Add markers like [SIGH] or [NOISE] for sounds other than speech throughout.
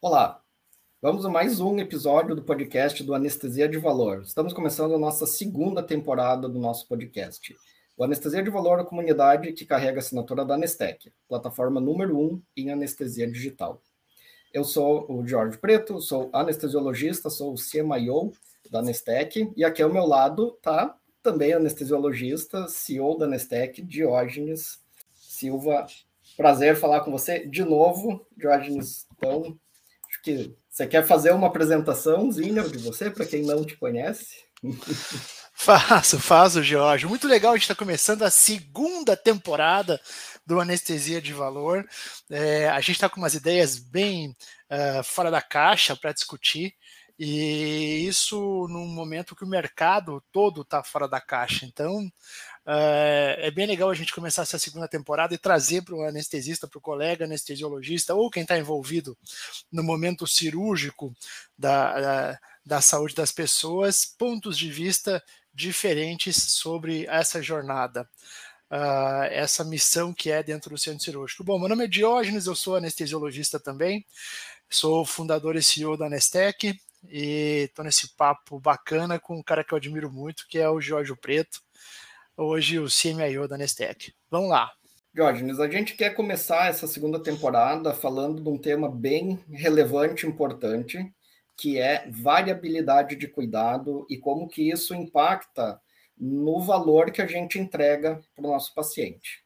Olá, vamos a mais um episódio do podcast do Anestesia de Valor. Estamos começando a nossa segunda temporada do nosso podcast. O Anestesia de Valor é a comunidade que carrega a assinatura da Anestec, plataforma número um em anestesia digital. Eu sou o Jorge Preto, sou anestesiologista, sou o CMIO da Anestec, e aqui ao meu lado está também anestesiologista, CEO da Anestec, Diógenes Silva. Prazer falar com você de novo, Diógenes. Então, acho que você quer fazer uma apresentaçãozinha de você para quem não te conhece? [LAUGHS] Faço, faço, Jorge. Muito legal, a gente está começando a segunda temporada do Anestesia de Valor. É, a gente está com umas ideias bem uh, fora da caixa para discutir, e isso num momento que o mercado todo está fora da caixa. Então, uh, é bem legal a gente começar essa segunda temporada e trazer para o anestesista, para o colega anestesiologista, ou quem está envolvido no momento cirúrgico da, da, da saúde das pessoas, pontos de vista diferentes sobre essa jornada, uh, essa missão que é dentro do centro cirúrgico. Bom, meu nome é Diógenes, eu sou anestesiologista também, sou fundador e CEO da Anestec e estou nesse papo bacana com um cara que eu admiro muito, que é o Jorge Preto, hoje o CMIO da Anestec. Vamos lá. Diógenes, a gente quer começar essa segunda temporada falando de um tema bem relevante e importante, que é variabilidade de cuidado e como que isso impacta no valor que a gente entrega para o nosso paciente.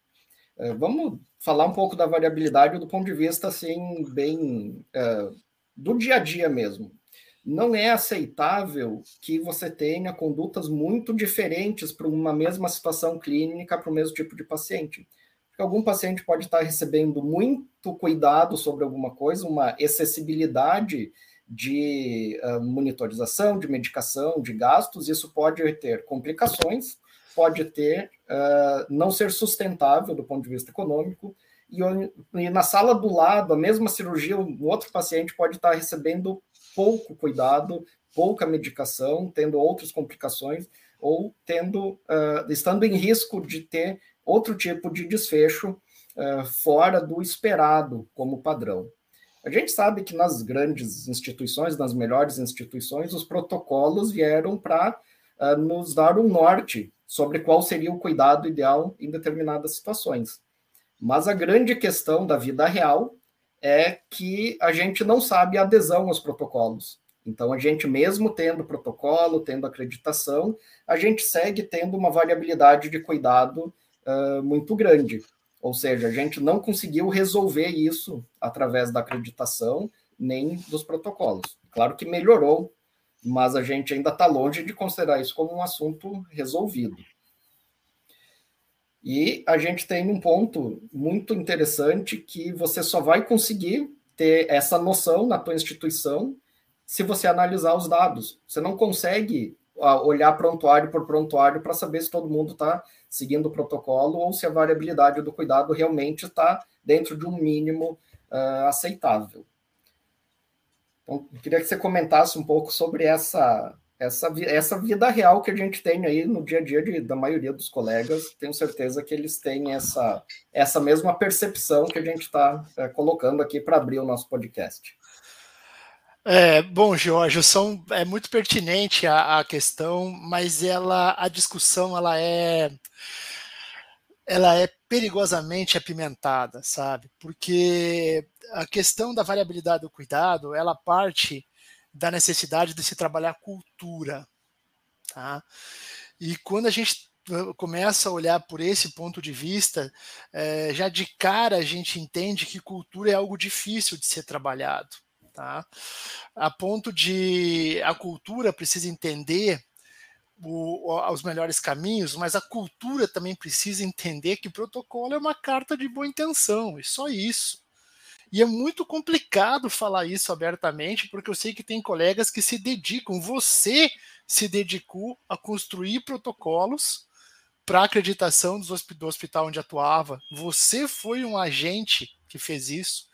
É, vamos falar um pouco da variabilidade do ponto de vista assim bem é, do dia a dia mesmo. Não é aceitável que você tenha condutas muito diferentes para uma mesma situação clínica para o mesmo tipo de paciente. Porque algum paciente pode estar recebendo muito cuidado sobre alguma coisa, uma acessibilidade de uh, monitorização, de medicação, de gastos, isso pode ter complicações, pode ter uh, não ser sustentável do ponto de vista econômico, e, e, na sala do lado, a mesma cirurgia, um outro paciente pode estar recebendo pouco cuidado, pouca medicação, tendo outras complicações, ou tendo, uh, estando em risco de ter outro tipo de desfecho fora do esperado como padrão. A gente sabe que nas grandes instituições, nas melhores instituições, os protocolos vieram para uh, nos dar um norte sobre qual seria o cuidado ideal em determinadas situações. Mas a grande questão da vida real é que a gente não sabe a adesão aos protocolos. Então, a gente, mesmo tendo protocolo, tendo acreditação, a gente segue tendo uma variabilidade de cuidado uh, muito grande. Ou seja, a gente não conseguiu resolver isso através da acreditação nem dos protocolos. Claro que melhorou, mas a gente ainda está longe de considerar isso como um assunto resolvido. E a gente tem um ponto muito interessante que você só vai conseguir ter essa noção na tua instituição se você analisar os dados. Você não consegue olhar prontuário por prontuário para saber se todo mundo está seguindo o protocolo ou se a variabilidade do cuidado realmente está dentro de um mínimo uh, aceitável. Então, queria que você comentasse um pouco sobre essa, essa, essa vida real que a gente tem aí no dia a dia de, da maioria dos colegas. Tenho certeza que eles têm essa, essa mesma percepção que a gente está uh, colocando aqui para abrir o nosso podcast. É, bom, Jorge, são, é muito pertinente a, a, questão, mas ela, a discussão, ela é, ela é perigosamente apimentada, sabe? Porque a questão da variabilidade do cuidado, ela parte da necessidade de se trabalhar cultura, tá? E quando a gente começa a olhar por esse ponto de vista, é, já de cara a gente entende que cultura é algo difícil de ser trabalhado tá? A ponto de a cultura precisa entender o, os melhores caminhos, mas a cultura também precisa entender que protocolo é uma carta de boa intenção, e só isso. E é muito complicado falar isso abertamente, porque eu sei que tem colegas que se dedicam, você se dedicou a construir protocolos para acreditação do hospital onde atuava, você foi um agente que fez isso.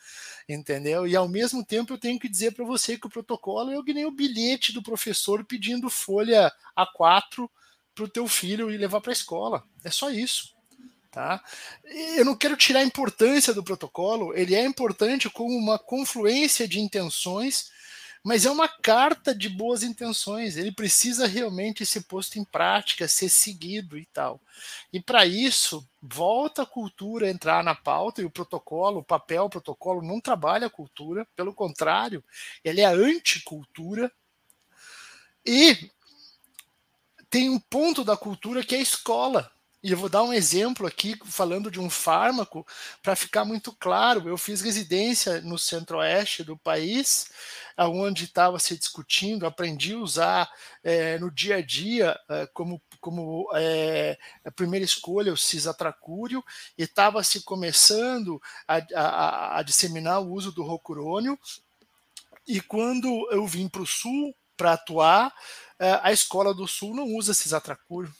Entendeu? E ao mesmo tempo eu tenho que dizer para você que o protocolo é que nem o bilhete do professor pedindo folha A4 para o teu filho e levar para a escola. É só isso. Tá? Eu não quero tirar a importância do protocolo, ele é importante como uma confluência de intenções, mas é uma carta de boas intenções, ele precisa realmente ser posto em prática, ser seguido e tal. E para isso, volta a cultura entrar na pauta e o protocolo, o papel o protocolo não trabalha a cultura, pelo contrário, ele é anticultura. E tem um ponto da cultura que é a escola. E eu vou dar um exemplo aqui, falando de um fármaco, para ficar muito claro. Eu fiz residência no centro-oeste do país, onde estava se discutindo, aprendi a usar é, no dia a dia é, como, como é, a primeira escolha o cisatracúrio, e estava se começando a, a, a, disseminar o uso do rocurônio. E quando eu vim para o sul para atuar, é, a escola do sul não usa cisatracúrio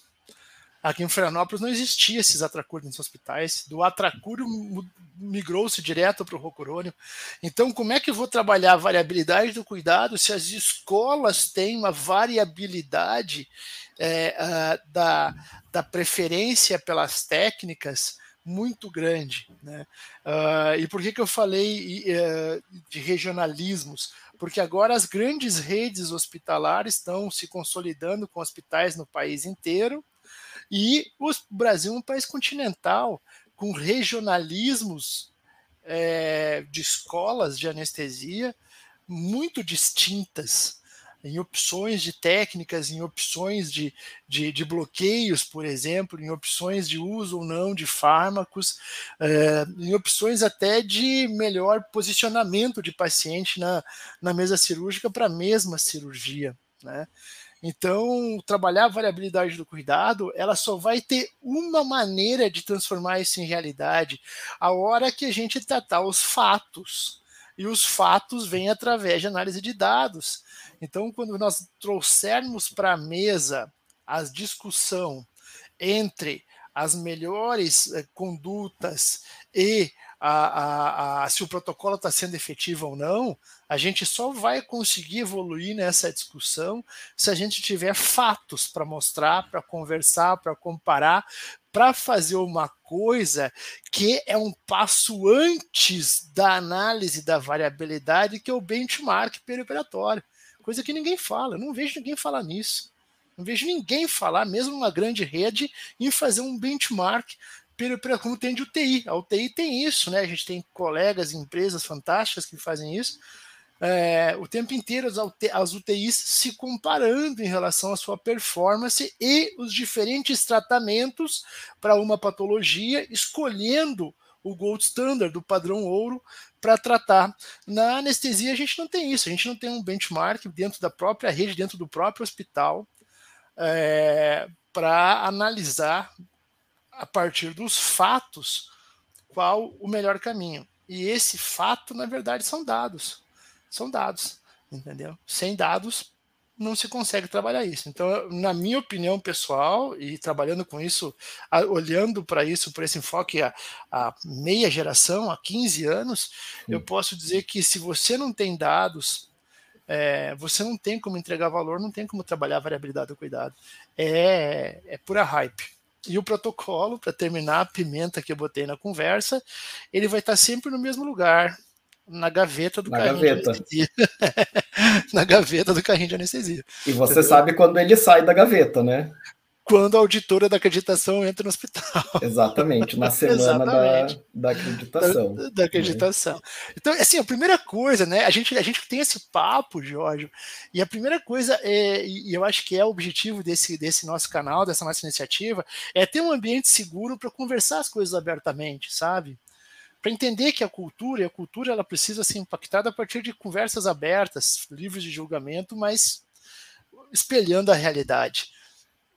Aqui em Florianópolis não existia esses atracúrios nos hospitais. Do atracúrio migrou-se direto para o rocurônio. Então, como é que eu vou trabalhar a variabilidade do cuidado se as escolas têm uma variabilidade é, da, da preferência pelas técnicas muito grande? Né? Uh, e por que, que eu falei uh, de regionalismos? Porque agora as grandes redes hospitalares estão se consolidando com hospitais no país inteiro e o Brasil é um país continental, com regionalismos é, de escolas de anestesia muito distintas, em opções de técnicas, em opções de, de, de, bloqueios, por exemplo, em opções de uso ou não de fármacos, é, em opções até de melhor posicionamento de paciente na, na mesa cirúrgica para a mesma cirurgia. Né? Então, trabalhar a variabilidade do cuidado, ela só vai ter uma maneira de transformar isso em realidade, a hora que a gente tratar os fatos. E os fatos vêm através de análise de dados. Então, quando nós trouxermos para a mesa a discussão entre as melhores eh, condutas e a, a, a, se o protocolo está sendo efetivo ou não, a gente só vai conseguir evoluir nessa discussão se a gente tiver fatos para mostrar, para conversar, para comparar, para fazer uma coisa que é um passo antes da análise da variabilidade, que é o benchmark perioperatório. Coisa que ninguém fala, eu não vejo ninguém falar nisso. Não vejo ninguém falar, mesmo uma grande rede, em fazer um benchmark como tem de UTI. A UTI tem isso, né? A gente tem colegas, empresas fantásticas que fazem isso. É, o tempo inteiro as UTIs se comparando em relação à sua performance e os diferentes tratamentos para uma patologia, escolhendo o gold standard, do padrão ouro, para tratar. Na anestesia, a gente não tem isso, a gente não tem um benchmark dentro da própria rede, dentro do próprio hospital, é, para analisar a partir dos fatos qual o melhor caminho. E esse fato, na verdade, são dados. São dados, entendeu? Sem dados não se consegue trabalhar isso. Então, na minha opinião pessoal, e trabalhando com isso, olhando para isso, por esse enfoque a, a, meia geração, há 15 anos, Sim. eu posso dizer que se você não tem dados, é, você não tem como entregar valor, não tem como trabalhar a variabilidade do cuidado. É, é pura hype. E o protocolo, para terminar a pimenta que eu botei na conversa, ele vai estar sempre no mesmo lugar, na gaveta do na carrinho gaveta. de anestesia. [LAUGHS] na gaveta do carrinho de anestesia. E você Entendeu? sabe quando ele sai da gaveta, né? Quando a auditora da acreditação entra no hospital. Exatamente, na [LAUGHS] semana da, da acreditação. Da, da acreditação. Né? Então, assim, a primeira coisa, né? A gente, a gente tem esse papo, Jorge, e a primeira coisa, é, e eu acho que é o objetivo desse, desse nosso canal, dessa nossa iniciativa, é ter um ambiente seguro para conversar as coisas abertamente, sabe? Para entender que a cultura, e a cultura ela precisa ser impactada a partir de conversas abertas, livros de julgamento, mas espelhando a realidade.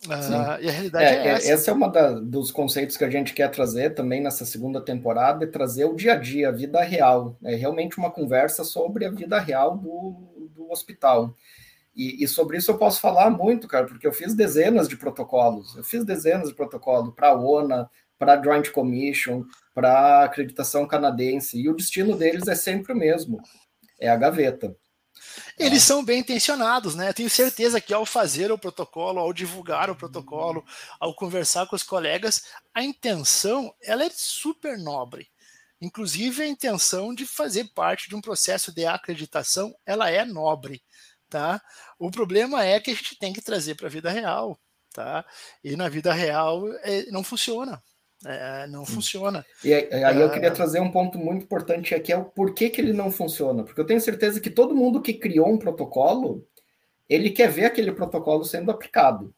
Uh, e a realidade é, é, é essa. Esse é um dos conceitos que a gente quer trazer também nessa segunda temporada, é trazer o dia a dia, a vida real. É realmente uma conversa sobre a vida real do, do hospital. E, e, sobre isso eu posso falar muito, cara, porque eu fiz dezenas de protocolos. Eu fiz dezenas de protocolos para a ONA, para Joint Commission, para acreditação canadense, e o destino deles é sempre o mesmo, é a gaveta. Eles são bem intencionados, né? Eu tenho certeza que ao fazer o protocolo, ao divulgar o protocolo, ao conversar com os colegas, a intenção ela é super nobre. Inclusive a intenção de fazer parte de um processo de acreditação, ela é nobre, tá? O problema é que a gente tem que trazer para a vida real, tá? E na vida real é, não funciona. É, não funciona. E aí eu queria trazer um ponto muito importante aqui, é o porquê que ele não funciona. Porque eu tenho certeza que todo mundo que criou um protocolo, ele quer ver aquele protocolo sendo aplicado.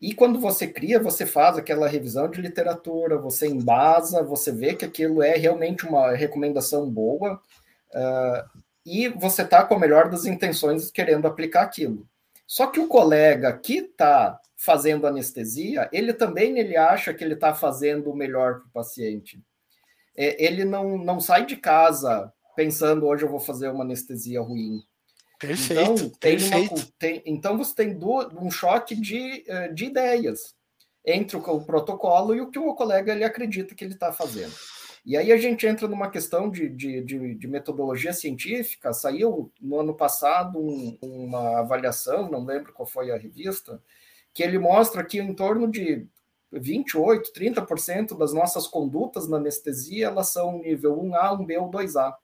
E quando você cria, você faz aquela revisão de literatura, você embasa, você vê que aquilo é realmente uma recomendação boa, uh, e você está com a melhor das intenções querendo aplicar aquilo. Só que o colega que está fazendo anestesia, ele também ele acha que ele está fazendo o melhor para o paciente. É, ele não, não sai de casa pensando hoje eu vou fazer uma anestesia ruim. Perfeito. Então, tem perfeito. Uma, tem, então você tem do, um choque de, eh, de ideias entre o, o protocolo e o que o colega ele acredita que ele está fazendo. E aí a gente entra numa questão de, de, de, de metodologia científica. Saiu no ano passado um, uma avaliação, não lembro qual foi a revista, que ele mostra que em torno de 28, 30% das nossas condutas na anestesia, elas são nível 1A, 1B ou 2A.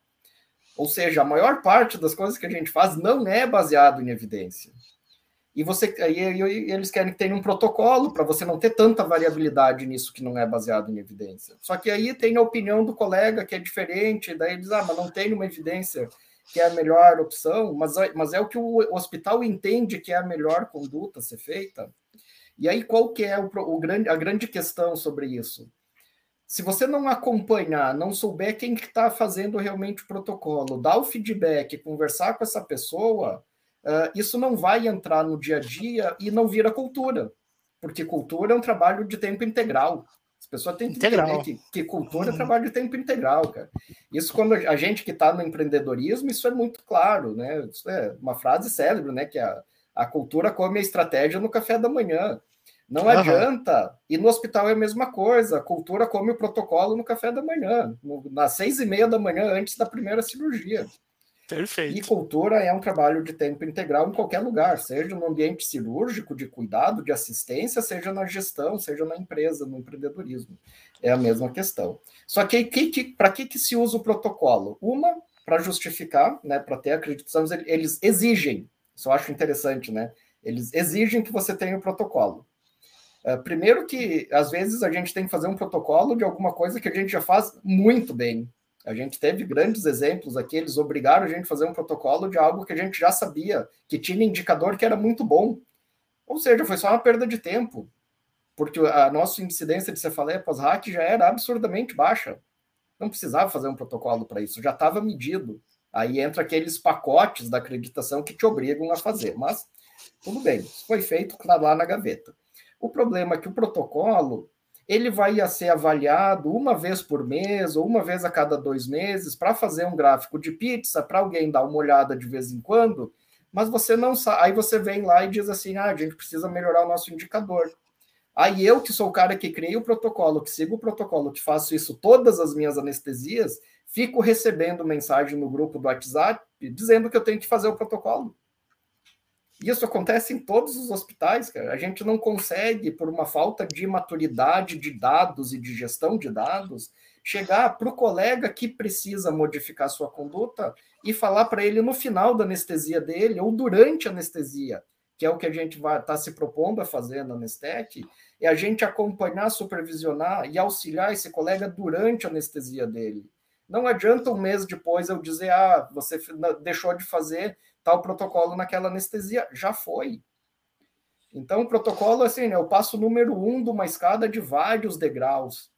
Ou seja, a maior parte das coisas que a gente faz não é baseado em evidência. E você e, eles querem que tenha um protocolo para você não ter tanta variabilidade nisso que não é baseado em evidência. Só que aí tem a opinião do colega que é diferente, daí eles, ah, mas não tem uma evidência que é a melhor opção, mas, mas é o que o hospital entende que é a melhor conduta a ser feita. E aí, qual que é o, o grande, a grande questão sobre isso? Se você não acompanhar, não souber quem está tá fazendo realmente o protocolo, dar o feedback, conversar com essa pessoa, uh, isso não vai entrar no dia a dia e não vira cultura. Porque cultura é um trabalho de tempo integral. As pessoas têm que integral. entender que, que cultura é uhum. trabalho de tempo integral, cara. Isso quando a gente que está no empreendedorismo, isso é muito claro, né? Isso é uma frase célebre, né? Que a, a cultura come a estratégia no café da manhã. Não uhum. adianta. E no hospital é a mesma coisa. A cultura come o protocolo no café da manhã, no, nas seis e meia da manhã, antes da primeira cirurgia. Perfeito. E cultura é um trabalho de tempo integral em qualquer lugar, seja no ambiente cirúrgico, de cuidado, de assistência, seja na gestão, seja na empresa, no empreendedorismo. É a mesma questão. Só que, que, que para que, que se usa o protocolo? Uma, para justificar, né, para ter acreditação, eles exigem isso eu acho interessante, né? Eles exigem que você tenha o um protocolo. Uh, primeiro que, às vezes, a gente tem que fazer um protocolo de alguma coisa que a gente já faz muito bem. A gente teve grandes exemplos aqui, eles obrigaram a gente a fazer um protocolo de algo que a gente já sabia, que tinha indicador que era muito bom. Ou seja, foi só uma perda de tempo, porque a nossa incidência de cefaleia pós-hack já era absurdamente baixa. Não precisava fazer um protocolo para isso, já estava medido. Aí entra aqueles pacotes da acreditação que te obrigam a fazer. Mas tudo bem, foi feito tá lá na gaveta. O problema é que o protocolo ele vai ser avaliado uma vez por mês ou uma vez a cada dois meses para fazer um gráfico de pizza para alguém dar uma olhada de vez em quando, mas você não sabe. Aí você vem lá e diz assim: ah, a gente precisa melhorar o nosso indicador. Aí eu, que sou o cara que criei o protocolo, que sigo o protocolo, que faço isso todas as minhas anestesias, fico recebendo mensagem no grupo do WhatsApp dizendo que eu tenho que fazer o protocolo. Isso acontece em todos os hospitais, cara. A gente não consegue, por uma falta de maturidade de dados e de gestão de dados, chegar para o colega que precisa modificar sua conduta e falar para ele no final da anestesia dele ou durante a anestesia, que é o que a gente vai estar tá se propondo a fazer na Anestec, é a gente acompanhar, supervisionar e auxiliar esse colega durante a anestesia dele. Não adianta um mês depois eu dizer, ah, você deixou de fazer tal protocolo naquela anestesia. Já foi. Então, o protocolo, assim, é o passo número um de uma escada de vários degraus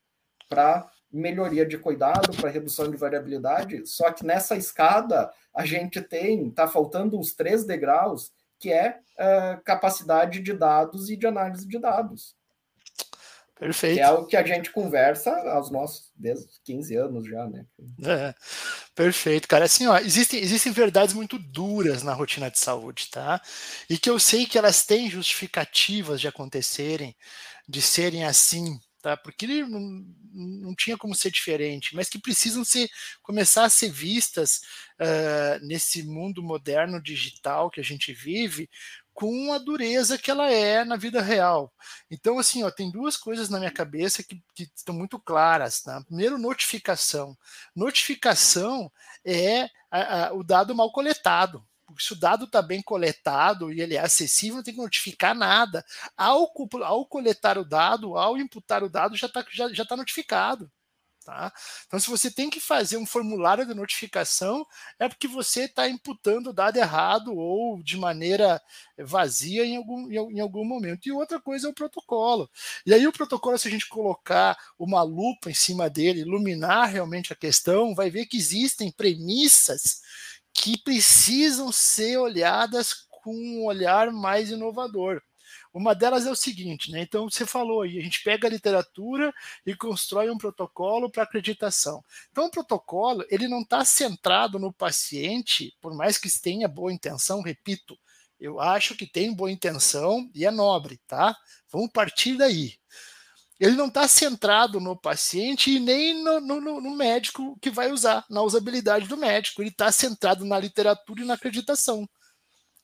para melhoria de cuidado, para redução de variabilidade. Só que nessa escada, a gente tem, está faltando uns três degraus, que é uh, capacidade de dados e de análise de dados. Perfeito. Que é o que a gente conversa aos nossos desde 15 anos já, né? É, perfeito, cara. Assim, ó, existem, existem verdades muito duras na rotina de saúde, tá? E que eu sei que elas têm justificativas de acontecerem, de serem assim, tá? Porque não, não tinha como ser diferente, mas que precisam ser começar a ser vistas uh, nesse mundo moderno digital que a gente vive com a dureza que ela é na vida real. Então, assim, ó, tem duas coisas na minha cabeça que, que estão muito claras. Tá? Primeiro, notificação. Notificação é a, a, o dado mal coletado. Se o dado está bem coletado e ele é acessível, não tem que notificar nada. Ao, ao coletar o dado, ao imputar o dado, já está já, já tá notificado. Tá? Então, se você tem que fazer um formulário de notificação, é porque você está imputando o dado errado ou de maneira vazia em algum, em algum momento. E outra coisa é o protocolo. E aí, o protocolo, se a gente colocar uma lupa em cima dele, iluminar realmente a questão, vai ver que existem premissas que precisam ser olhadas com um olhar mais inovador. Uma delas é o seguinte, né? Então você falou aí, a gente pega a literatura e constrói um protocolo para acreditação. Então o protocolo ele não está centrado no paciente, por mais que tenha boa intenção, repito, eu acho que tem boa intenção e é nobre, tá? Vamos partir daí. Ele não está centrado no paciente e nem no, no, no, médico que vai usar, na usabilidade do médico. Ele está centrado na literatura e na acreditação.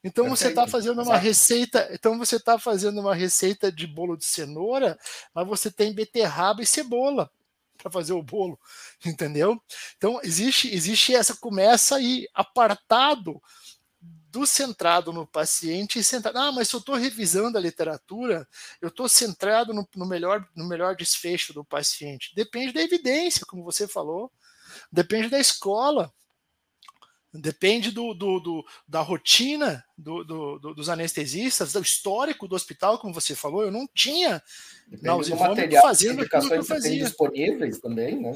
Então Perfeito. você está fazendo uma Exato. receita, então você está fazendo uma receita de bolo de cenoura, mas você tem beterraba e cebola para fazer o bolo, [LAUGHS] entendeu? Então existe existe essa começa aí apartado do centrado no paciente e centrado. Ah, mas se eu estou revisando a literatura, eu estou centrado no, no, melhor, no melhor desfecho do paciente. Depende da evidência, como você falou, depende da escola. Depende do, do, do da rotina do, dos anestesistas, do histórico do hospital, como você falou. Eu não tinha nausivômetro fazendo aquilo que eu fazia. disponíveis também, né?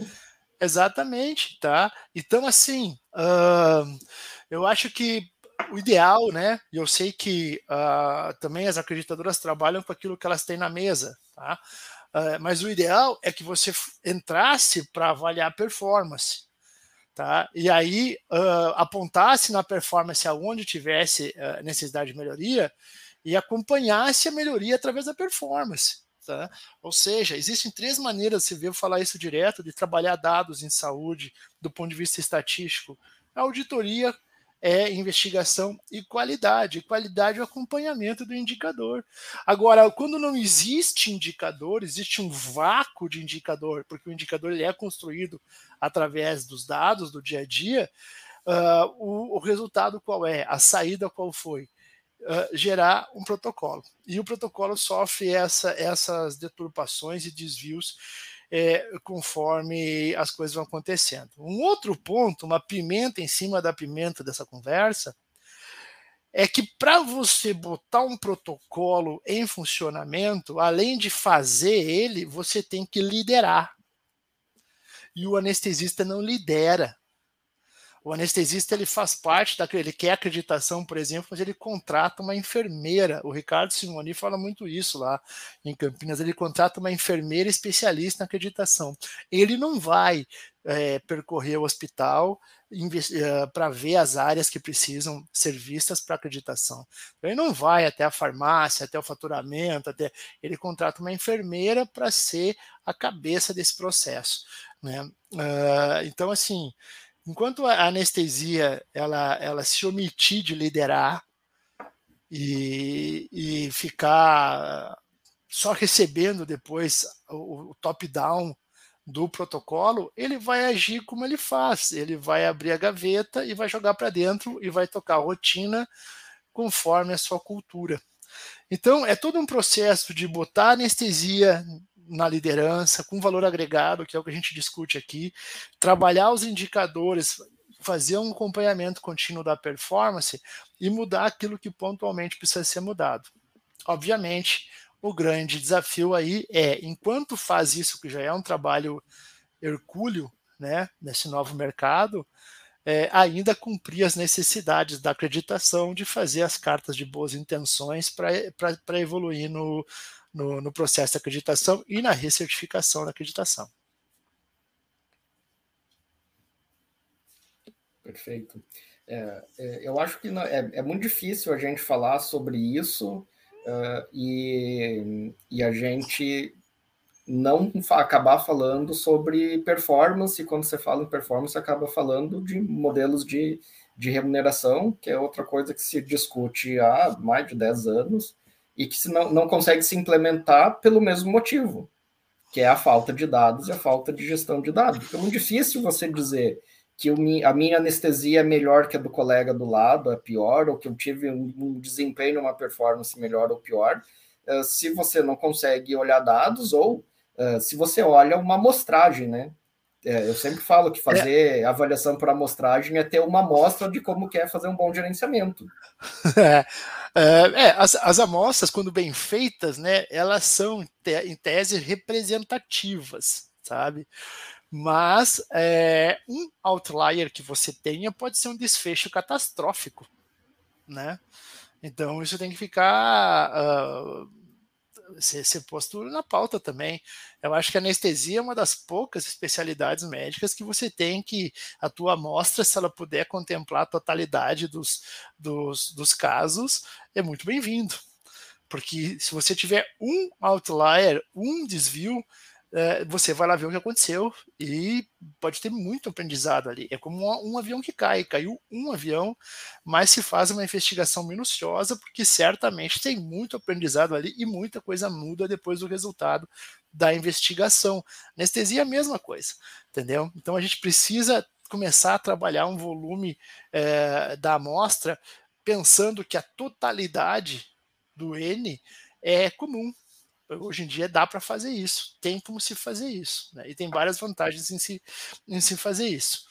Exatamente, tá? Então, assim, uh, eu acho que o ideal, né? E eu sei que uh, também as acreditadoras trabalham com aquilo que elas têm na mesa, tá? Uh, mas o ideal é que você entrasse para avaliar a performance tá? E aí uh, apontasse na performance aonde tivesse uh, necessidade de melhoria e acompanhasse a melhoria através da performance. Tá? Ou seja, existem três maneiras, você viu falar isso direto, de trabalhar dados em saúde do ponto de vista estatístico. A auditoria é investigação e qualidade. Qualidade é o acompanhamento do indicador. Agora, quando não existe indicador, existe um vácuo de indicador, porque o indicador ele é construído através dos dados do dia a dia, uh, o, o, resultado qual é? A saída qual foi? Uh, gerar um protocolo. E o protocolo sofre essa, essas deturpações e desvios é, conforme as coisas vão acontecendo. Um outro ponto, uma pimenta em cima da pimenta dessa conversa, é que para você botar um protocolo em funcionamento, além de fazer ele, você tem que liderar. E o anestesista não lidera. O anestesista ele faz parte daquele, ele quer acreditação, por exemplo, mas ele contrata uma enfermeira. O Ricardo Simoni fala muito isso lá em Campinas. Ele contrata uma enfermeira especialista na acreditação. Ele não vai é, percorrer o hospital é, para ver as áreas que precisam ser vistas para acreditação. Ele não vai até a farmácia, até o faturamento, até ele contrata uma enfermeira para ser a cabeça desse processo. Né? Uh, então, assim, enquanto a anestesia ela, ela se omitir de liderar e, e ficar só recebendo depois o, o top-down do protocolo, ele vai agir como ele faz. Ele vai abrir a gaveta e vai jogar para dentro e vai tocar a rotina conforme a sua cultura. Então, é todo um processo de botar anestesia na liderança, com valor agregado, que é o que a gente discute aqui, trabalhar os indicadores, fazer um acompanhamento contínuo da performance e mudar aquilo que pontualmente precisa ser mudado. Obviamente, o grande desafio aí é, enquanto faz isso, que já é um trabalho hercúleo, né, nesse novo mercado, é, ainda cumprir as necessidades da acreditação de fazer as cartas de boas intenções para evoluir no, no, no processo de acreditação e na recertificação da acreditação. Perfeito. É, é, eu acho que não, é, é, muito difícil a gente falar sobre isso uh, e, e a gente não acabar falando sobre performance, e quando você fala em performance, acaba falando de modelos de, de remuneração, que é outra coisa que se discute há mais de 10 anos, e que não, não consegue se implementar pelo mesmo motivo, que é a falta de dados e a falta de gestão de dados. Porque é muito difícil você dizer que a minha anestesia é melhor que a do colega do lado, é pior, ou que eu tive um desempenho, uma performance melhor ou pior, eh, se você não consegue olhar dados ou uh, se você olha uma amostragem, né? É, eu sempre falo que fazer é. avaliação por amostragem é ter uma amostra de como quer fazer um bom gerenciamento. [LAUGHS] É, é, as, as amostras, quando bem feitas, né, elas são, em tese, representativas, sabe? Mas é, um outlier que você tenha pode ser um desfecho catastrófico, né? Então isso tem que ficar uh, ser, posto na pauta também. Eu acho que a anestesia é uma das poucas especialidades médicas que você tem que a tua amostra, se ela puder contemplar a totalidade dos, dos, dos casos, é muito bem-vindo. Porque se você tiver um outlier, um desvio, é, você vai lá ver o que aconteceu e pode ter muito aprendizado ali. É como um, um, avião que cai, caiu um avião, mas se faz uma investigação minuciosa, porque certamente tem muito aprendizado ali e muita coisa muda depois do resultado da investigação. Anestesia é a mesma coisa, entendeu? Então a gente precisa começar a trabalhar um volume é, da amostra pensando que a totalidade do N é comum, hoje em dia dá para fazer isso, tem como se fazer isso, né? e tem várias vantagens em se, em se fazer isso.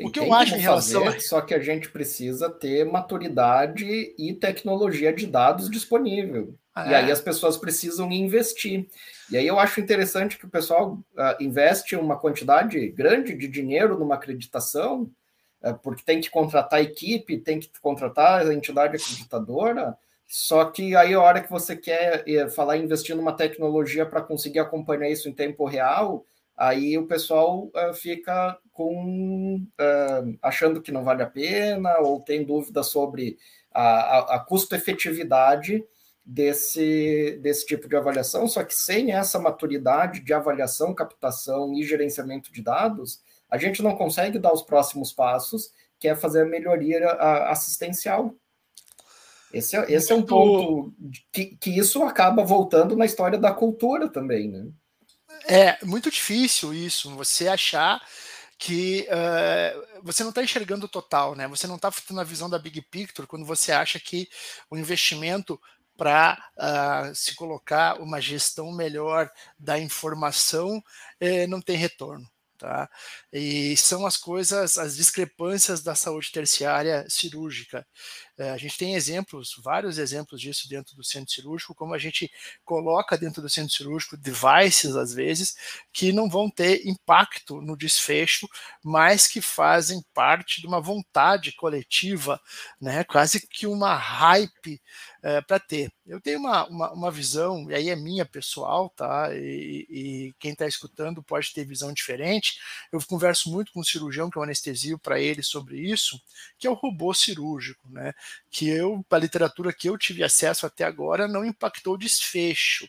O que eu acho em relação fazer, a... Só que a gente precisa ter maturidade e tecnologia de dados disponível. Ah, e aí é? as pessoas precisam investir. E aí eu acho interessante que o pessoal uh, investe uma quantidade grande de dinheiro numa acreditação, uh, porque tem que contratar a equipe, tem que contratar a entidade acreditadora, só que aí a hora que você quer eh, falar em investir numa tecnologia para conseguir acompanhar isso em tempo real, aí o pessoal uh, fica com uh, achando que não vale a pena ou tem dúvida sobre a, a, a custo-efetividade desse, desse tipo de avaliação. Só que sem essa maturidade de avaliação, captação e gerenciamento de dados, a gente não consegue dar os próximos passos, que é fazer a melhoria assistencial esse é, esse é um ponto que, que isso acaba voltando na história da cultura também, né? É muito difícil isso, você achar que uh, você não está enxergando o total, né? Você não está tendo a visão da big picture quando você acha que o investimento para uh, se colocar uma gestão melhor da informação eh, não tem retorno. Tá? E são as coisas, as discrepâncias da saúde terciária cirúrgica. É, a gente tem exemplos, vários exemplos disso dentro do centro cirúrgico, como a gente coloca dentro do centro cirúrgico devices, às vezes, que não vão ter impacto no desfecho, mas que fazem parte de uma vontade coletiva, né? quase que uma hype é, para ter. Eu tenho uma, uma, uma, visão, e aí é minha pessoal, tá? E, e quem está escutando pode ter visão diferente. Eu converso muito com o cirurgião, que é o anestesio, para ele sobre isso, que é o robô cirúrgico, né? Que eu, a literatura que eu tive acesso até agora, não impactou o desfecho.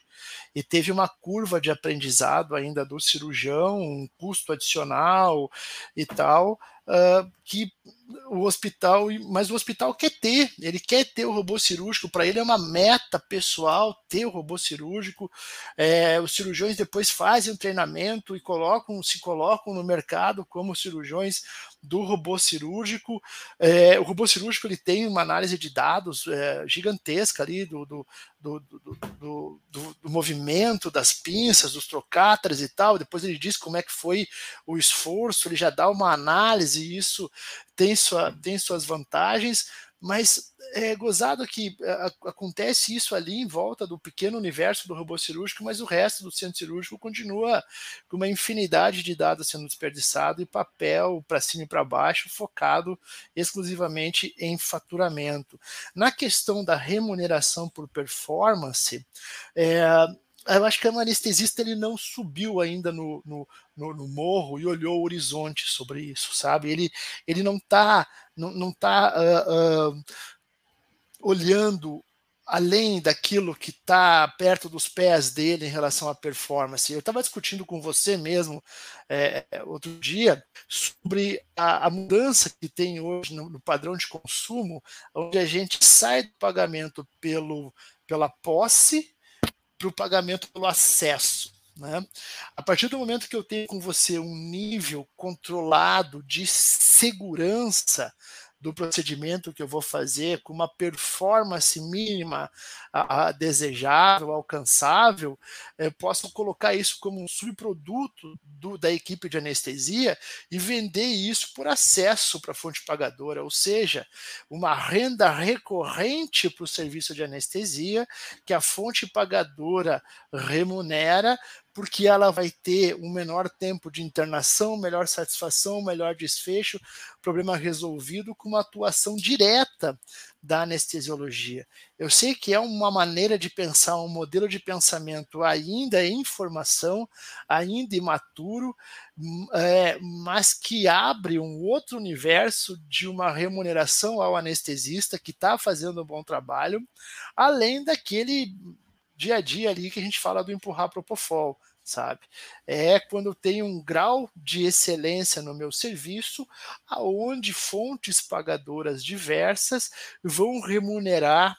E teve uma curva de aprendizado ainda do cirurgião, um custo adicional e tal, uh, que o hospital, mas o hospital quer ter, ele quer ter o robô cirúrgico, para ele é uma meta pessoal ter o robô cirúrgico. É, os cirurgiões depois fazem um treinamento e colocam, se colocam no mercado como cirurgiões do robô cirúrgico. É, o robô cirúrgico ele tem uma análise de dados é, gigantesca ali do, do, do, do, do movimento das pinças, dos trocáteres e tal. Depois ele diz como é que foi o esforço, ele já dá uma análise e isso tem, sua, tem suas vantagens mas é gozado que é, acontece isso ali em volta do pequeno universo do robô cirúrgico, mas o resto do centro cirúrgico continua com uma infinidade de dados sendo desperdiçado e papel para cima e para baixo, focado exclusivamente em faturamento. Na questão da remuneração por performance, é, eu acho que o anestesista ele não subiu ainda no, no, no, no, morro e olhou o horizonte sobre isso, sabe? Ele, ele não está não, não tá, uh, uh, olhando além daquilo que está perto dos pés dele em relação à performance. Eu estava discutindo com você mesmo é, outro dia sobre a, a, mudança que tem hoje no, no, padrão de consumo, onde a gente sai do pagamento pelo, pela posse para o pagamento pelo acesso. Né? A partir do momento que eu tenho com você um nível controlado de segurança do procedimento que eu vou fazer com uma performance mínima a, a desejável, alcançável, eu posso colocar isso como um subproduto do, da equipe de anestesia e vender isso por acesso para a fonte pagadora, ou seja, uma renda recorrente para o serviço de anestesia que a fonte pagadora remunera porque ela vai ter um menor tempo de internação, melhor satisfação, melhor desfecho, problema resolvido com uma atuação direta da anestesiologia. Eu sei que é uma maneira de pensar, um modelo de pensamento ainda em formação, ainda imaturo, é, mas que abre um outro universo de uma remuneração ao anestesista que está fazendo um bom trabalho, além daquele dia a dia ali que a gente fala do empurrar propofol sabe? É quando eu tenho um grau de excelência no meu serviço, aonde fontes pagadoras diversas vão remunerar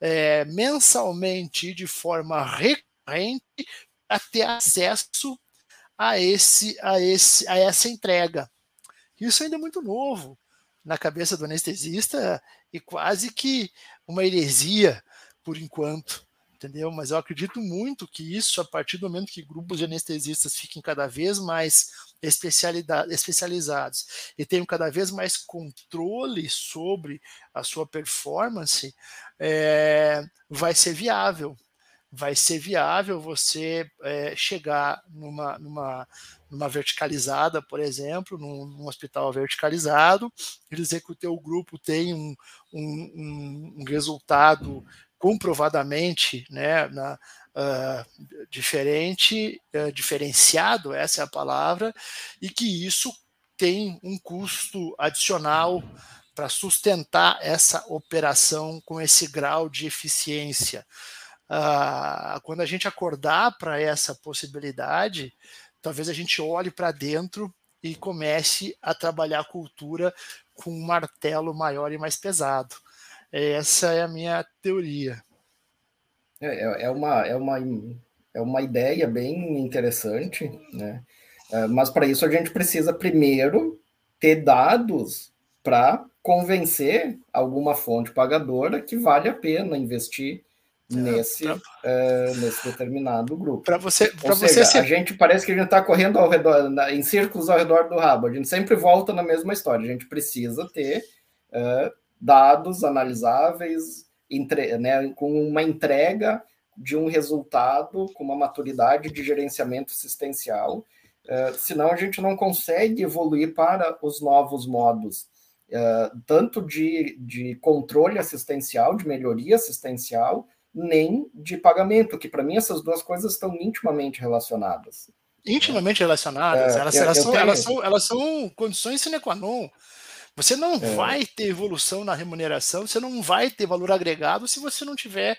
é, mensalmente de forma recorrente a ter acesso a esse, a esse, a essa entrega. Isso ainda é muito novo na cabeça do anestesista e quase que uma heresia por enquanto entendeu? Mas eu acredito muito que isso, a partir do momento que grupos de anestesistas fiquem cada vez mais especializados e tenham cada vez mais controle sobre a sua performance, é, vai ser viável. Vai ser viável você é, chegar numa, numa, numa verticalizada, por exemplo, num, num, hospital verticalizado, eles dizer que o teu grupo tem um, um, um resultado comprovadamente né, na, uh, diferente, uh, diferenciado, essa é a palavra, e que isso tem um custo adicional para sustentar essa operação com esse grau de eficiência. Uh, quando a gente acordar para essa possibilidade, talvez a gente olhe para dentro e comece a trabalhar a cultura com um martelo maior e mais pesado. Essa é a minha teoria. É, é, é uma, é, uma, é uma ideia bem interessante, né? É, mas para isso a gente precisa primeiro ter dados para convencer alguma fonte pagadora que vale a pena investir é, nesse, pra... uh, nesse determinado grupo. Para você, para você se... a gente parece que a gente está correndo ao redor, na, em círculos ao redor do rabo. A gente sempre volta na mesma história. A gente precisa ter uh, dados analisáveis, entre, né, com uma entrega de um resultado, com uma maturidade de gerenciamento assistencial, uh, senão a gente não consegue evoluir para os novos modos, uh, tanto de, de controle assistencial, de melhoria assistencial, nem de pagamento, que para mim essas duas coisas estão intimamente relacionadas. Intimamente relacionadas, é, elas, eu, elas, eu são, elas, são, elas são condições sine qua non você não é. vai ter evolução na remuneração, você não vai ter valor agregado se você não tiver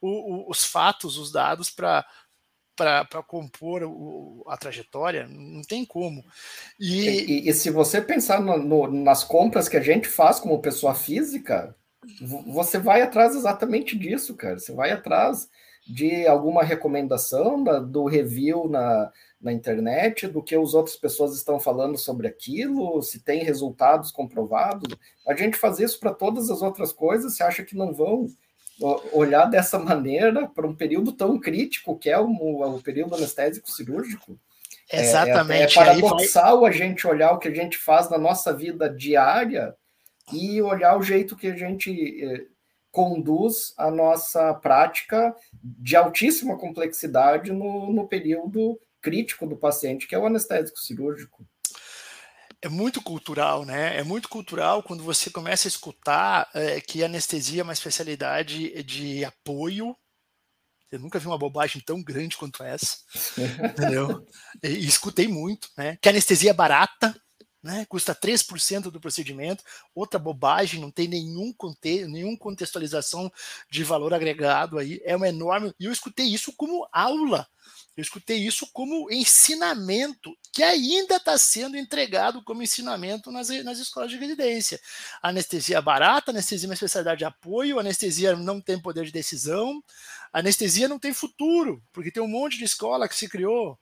o, o, os fatos, os dados para para compor o, a trajetória, não tem como. E, e, e se você pensar no, no, nas compras que a gente faz como pessoa física, você vai atrás exatamente disso, cara. Você vai atrás de alguma recomendação da, do review na, na internet, do que as outras pessoas estão falando sobre aquilo, se tem resultados comprovados. A gente faz isso para todas as outras coisas, você acha que não vão olhar dessa maneira para um período tão crítico que é o, o período anestésico cirúrgico? Exatamente. É, é, é paradoxal vai... a gente olhar o que a gente faz na nossa vida diária e olhar o jeito que a gente eh, conduz a nossa prática de altíssima complexidade no, no período crítico do paciente, que é o anestésico cirúrgico. É muito cultural, né? É muito cultural quando você começa a escutar é, que anestesia é uma especialidade de apoio. Eu nunca vi uma bobagem tão grande quanto essa, [LAUGHS] entendeu? E, e escutei muito, né? Que anestesia é barata, né? custa 3% do procedimento, outra bobagem, não tem nenhum, conte nenhum contextualização de valor agregado aí, é uma enorme. E eu escutei isso como aula, eu escutei isso como ensinamento, que ainda está sendo entregado como ensinamento nas, nas escolas de residência. Anestesia barata, anestesia é uma especialidade de apoio, anestesia não tem poder de decisão, anestesia não tem futuro, porque tem um monte de escola que se criou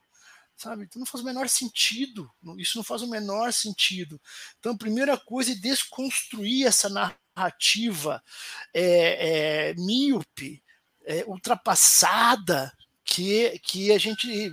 sabe? Então não faz o menor sentido. Isso não faz o menor sentido. Então, a primeira coisa é desconstruir essa narrativa é, é, míope, é, ultrapassada que, que a gente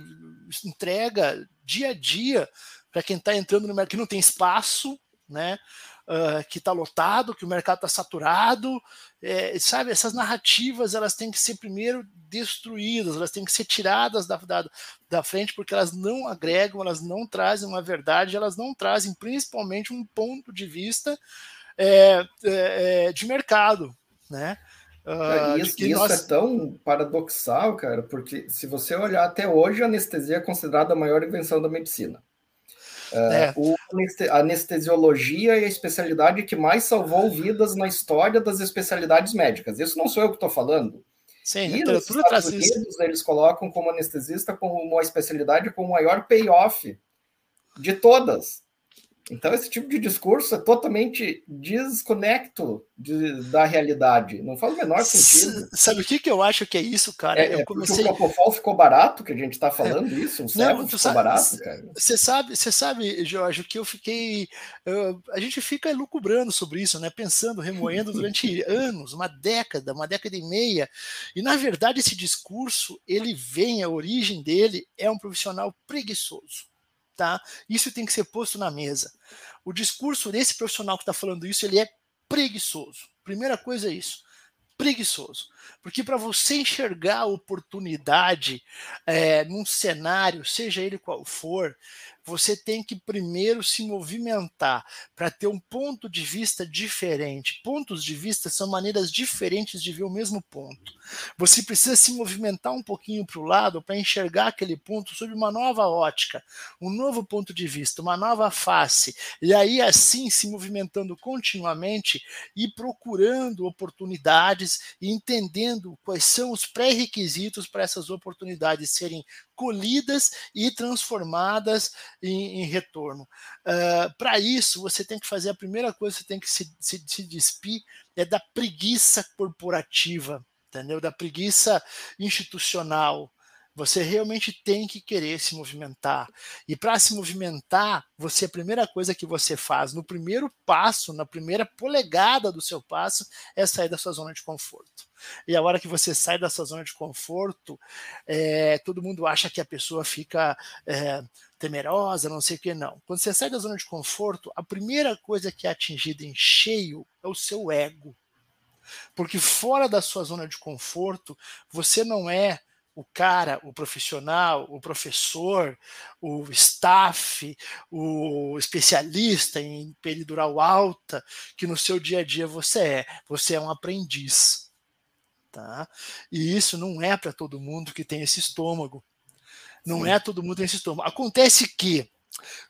entrega dia a dia para quem está entrando no mercado que não tem espaço, né? uh, que está lotado, que o mercado está saturado, é, sabe? Essas narrativas elas têm que ser primeiro destruídas, elas têm que ser tiradas da, da, da frente porque elas não agregam, elas não trazem uma verdade, elas não trazem principalmente um ponto de vista é, é, é de mercado, né? Uh, isso, isso nós... é tão paradoxal, cara, porque se você olhar até hoje, a anestesia é considerada a maior invenção da medicina. É. O, a anestesiologia é a especialidade que mais salvou vidas na história das especialidades médicas. Isso não sou eu que estou falando. Sim, e nos Estados Unidos, eles colocam como anestesista como uma especialidade com o maior payoff de todas. Então, esse tipo de discurso é totalmente desconecto de, da realidade. Não faz o menor sentido. Sabe o que, que eu acho que é isso, cara? É, eu é comecei... o Propofol ficou barato, que a gente está falando é. isso? Não, ficou sabe, barato, cara? Você sabe, você sabe, Jorge, que eu fiquei... Eu, a gente fica elucubrando sobre isso, né? Pensando, remoendo durante [LAUGHS] anos, uma década, uma década e meia. E, na verdade, esse discurso, ele vem, a origem dele é um profissional preguiçoso tá? Isso tem que ser posto na mesa. O discurso desse profissional que está falando isso, ele é preguiçoso. Primeira coisa é isso, preguiçoso. Porque para você enxergar a oportunidade é, num cenário, seja ele qual for, você tem que primeiro se movimentar para ter um ponto de vista diferente. Pontos de vista são maneiras diferentes de ver o mesmo ponto. Você precisa se movimentar um pouquinho para o lado para enxergar aquele ponto sob uma nova ótica, um novo ponto de vista, uma nova face. E aí, assim, se movimentando continuamente e procurando oportunidades e entendendo quais são os pré-requisitos para essas oportunidades serem colhidas e transformadas em, em retorno. Uh, Para isso, você tem que fazer a primeira coisa, você tem que se, se, se despir é da preguiça corporativa, entendeu? Da preguiça institucional, você realmente tem que querer se movimentar. E para se movimentar, você a primeira coisa que você faz no primeiro passo, na primeira polegada do seu passo, é sair da sua zona de conforto. E a hora que você sai da sua zona de conforto, é, todo mundo acha que a pessoa fica é, temerosa, não sei o que, não. Quando você sai da zona de conforto, a primeira coisa que é atingida em cheio é o seu ego. Porque fora da sua zona de conforto, você não é o cara, o profissional, o professor, o staff, o especialista em peridural alta, que no seu dia a dia você é. Você é um aprendiz. Tá? E isso não é para todo mundo que tem esse estômago. Não Sim. é todo mundo que tem esse estômago. Acontece que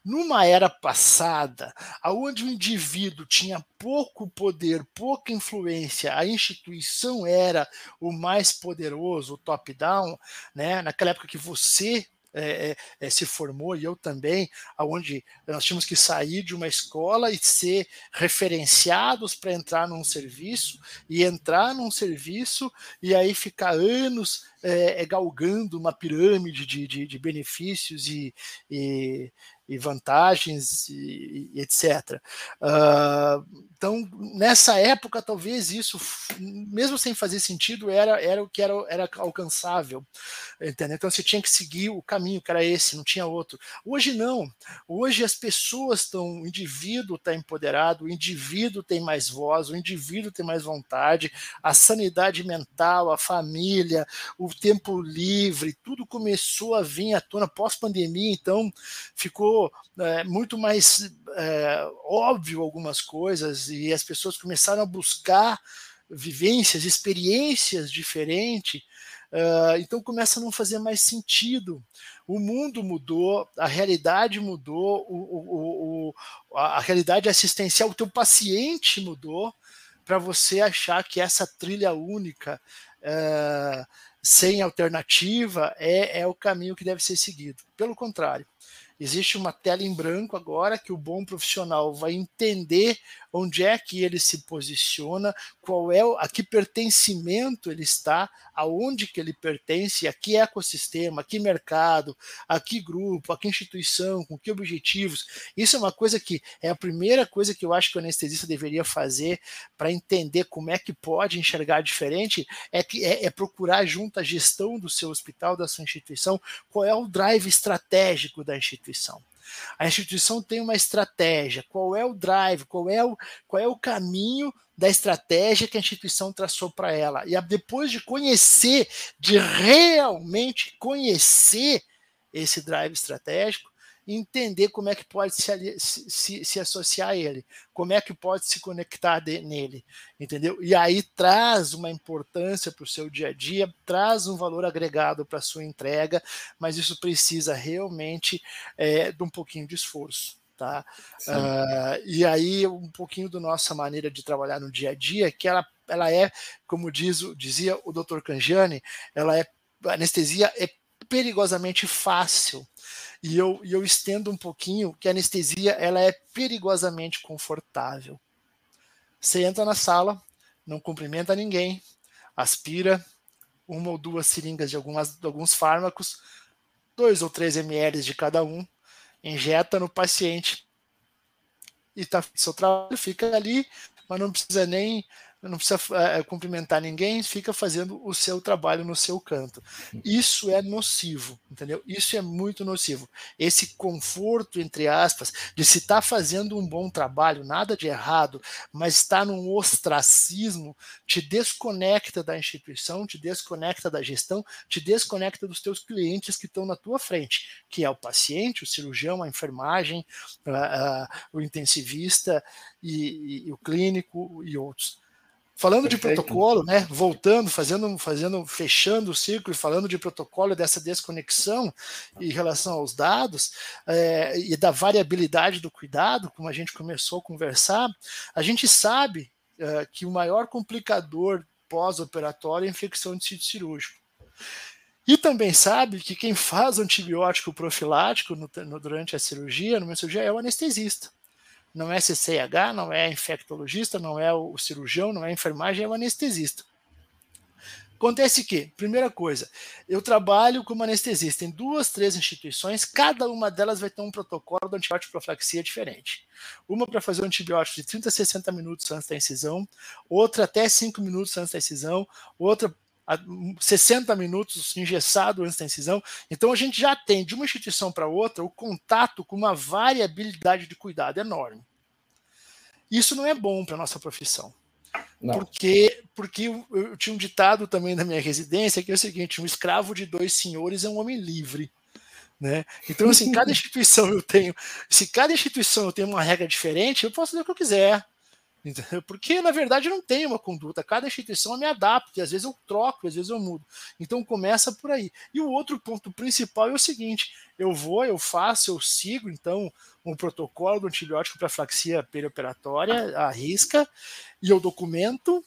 numa era passada, onde o indivíduo tinha pouco poder, pouca influência, a instituição era o mais poderoso, o top-down, né? naquela época que você é, é, é, se formou, e eu também, onde nós tínhamos que sair de uma escola e ser referenciados para entrar num serviço, e entrar num serviço e aí ficar anos é, é galgando uma pirâmide de, de, de benefícios e, e, e vantagens e, e etc. Uh, então, nessa época, talvez isso, mesmo sem fazer sentido, era, era o que era, era alcançável. Entendeu? Então, você tinha que seguir o caminho que era esse, não tinha outro. Hoje, não. Hoje, as pessoas estão, o indivíduo está empoderado, o indivíduo tem mais voz, o indivíduo tem mais vontade, a sanidade mental, a família, o tempo livre, tudo começou a vir à tona pós-pandemia, então ficou é, muito mais é, óbvio algumas coisas e as pessoas começaram a buscar vivências, experiências diferentes Uh, então começa a não fazer mais sentido. O mundo mudou, a realidade mudou, o, o, o, a realidade assistencial, o teu paciente mudou para você achar que essa trilha única, uh, sem alternativa, é, é o caminho que deve ser seguido. Pelo contrário, Existe uma tela em branco agora que o bom profissional vai entender onde é que ele se posiciona, qual é a que pertencimento ele está, aonde que ele pertence, a que ecossistema, a que mercado, a que grupo, a que instituição, com que objetivos. Isso é uma coisa que é a primeira coisa que eu acho que o anestesista deveria fazer para entender como é que pode enxergar diferente, é, que, é, é procurar junto à gestão do seu hospital, da sua instituição, qual é o drive estratégico da instituição instituição. A instituição tem uma estratégia. Qual é o drive? Qual é o, qual é o caminho da estratégia que a instituição traçou para ela? E depois de conhecer, de realmente conhecer esse drive estratégico, entender como é que pode se, se, se associar a ele, como é que pode se conectar de, nele, entendeu? E aí traz uma importância para o seu dia a dia, traz um valor agregado para a sua entrega, mas isso precisa realmente é, de um pouquinho de esforço. Tá? Uh, e aí um pouquinho da nossa maneira de trabalhar no dia a dia, que ela, ela é, como diz, dizia o Dr. Cangiani, ela é a anestesia é perigosamente fácil. E eu, e eu estendo um pouquinho que a anestesia ela é perigosamente confortável. Você entra na sala, não cumprimenta ninguém, aspira uma ou duas seringas de, algumas, de alguns fármacos, dois ou três ml de cada um, injeta no paciente e tá, seu trabalho fica ali, mas não precisa nem não precisa é, cumprimentar ninguém, fica fazendo o seu trabalho no seu canto. Isso é nocivo, entendeu? Isso é muito nocivo. Esse conforto, entre aspas, de se estar tá fazendo um bom trabalho, nada de errado, mas está num ostracismo, te desconecta da instituição, te desconecta da gestão, te desconecta dos teus clientes que estão na tua frente, que é o paciente, o cirurgião, a enfermagem, o intensivista e, e, e o clínico e outros. Falando Perfeito. de protocolo, né? Voltando, fazendo, fazendo, fechando o ciclo e falando de protocolo dessa desconexão em relação aos dados é, e da variabilidade do cuidado, como a gente começou a conversar, a gente sabe é, que o maior complicador pós-operatório é a infecção de sítio cirúrgico. E também sabe que quem faz antibiótico profilático no, no, durante a cirurgia, numa cirurgia, é o anestesista não é CCH, não é infectologista, não é o cirurgião, não é enfermagem, é o anestesista. Acontece que, primeira coisa, eu trabalho como anestesista em duas, três instituições, cada uma delas vai ter um protocolo de antibiótico profilaxia diferente. Uma para fazer um antibiótico de 30 a 60 minutos antes da incisão, outra até 5 minutos antes da incisão, outra 60 minutos engessado antes da incisão. Então a gente já tem de uma instituição para outra o contato com uma variabilidade de cuidado enorme. Isso não é bom para a nossa profissão. Não. Porque, porque eu tinha um ditado também na minha residência que é o seguinte: um escravo de dois senhores é um homem livre. Né? Então, assim, cada [LAUGHS] instituição eu tenho, se cada instituição eu tenho uma regra diferente, eu posso fazer o que eu quiser. Porque, na verdade, não tenho uma conduta. Cada instituição me adapto, e às vezes eu troco, às vezes eu mudo. Então começa por aí. E o outro ponto principal é o seguinte: eu vou, eu faço, eu sigo, então, um protocolo do antibiótico para flaxia perioperatória, a risca, e eu documento,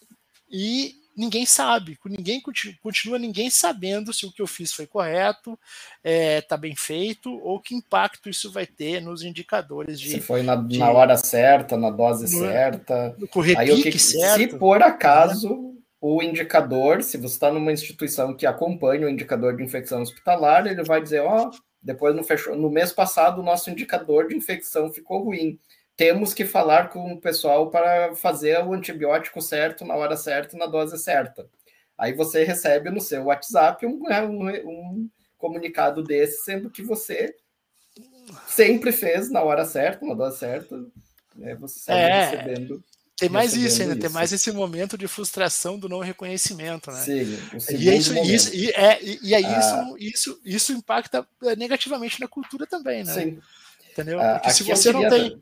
e ninguém sabe, ninguém continua ninguém sabendo se o que eu fiz foi correto, está é, tá bem feito, ou que impacto isso vai ter nos indicadores de. Se foi na, de, na hora certa, na dose no, certa. No Aí, que, certo. Se por acaso né? o indicador, se você está numa instituição que acompanha o indicador de infecção hospitalar, ele vai dizer, ó, oh, depois no, fechou, no mês passado o nosso indicador de infecção ficou ruim temos que falar com o pessoal para fazer o antibiótico certo, na hora certa, na dose certa. Aí você recebe no seu WhatsApp um, né, um, um comunicado desse, sendo que você sempre fez na hora certa, na dose certa, né, você segue é, recebendo. Tem mais isso ainda, isso. tem mais esse momento de frustração do não reconhecimento, né? Sim, e isso, isso, e é, e é ah. isso, isso, isso impacta negativamente na cultura também, né? Sim. Entendeu? Ah, Porque se você não tem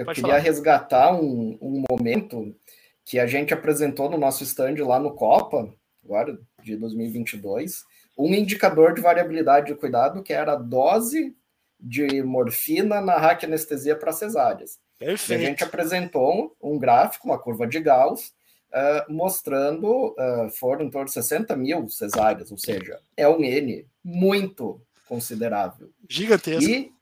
eu Pode queria falar. resgatar um, um momento que a gente apresentou no nosso stand lá no Copa, agora de 2022, um indicador de variabilidade de cuidado que era a dose de morfina na raquianestesia para cesáreas. Perfeito. E a gente apresentou um, gráfico, uma curva de Gauss, uh, mostrando, uh, foram em torno de 60 mil cesáreas, ou seja, é um N muito considerável. Gigantesco. E,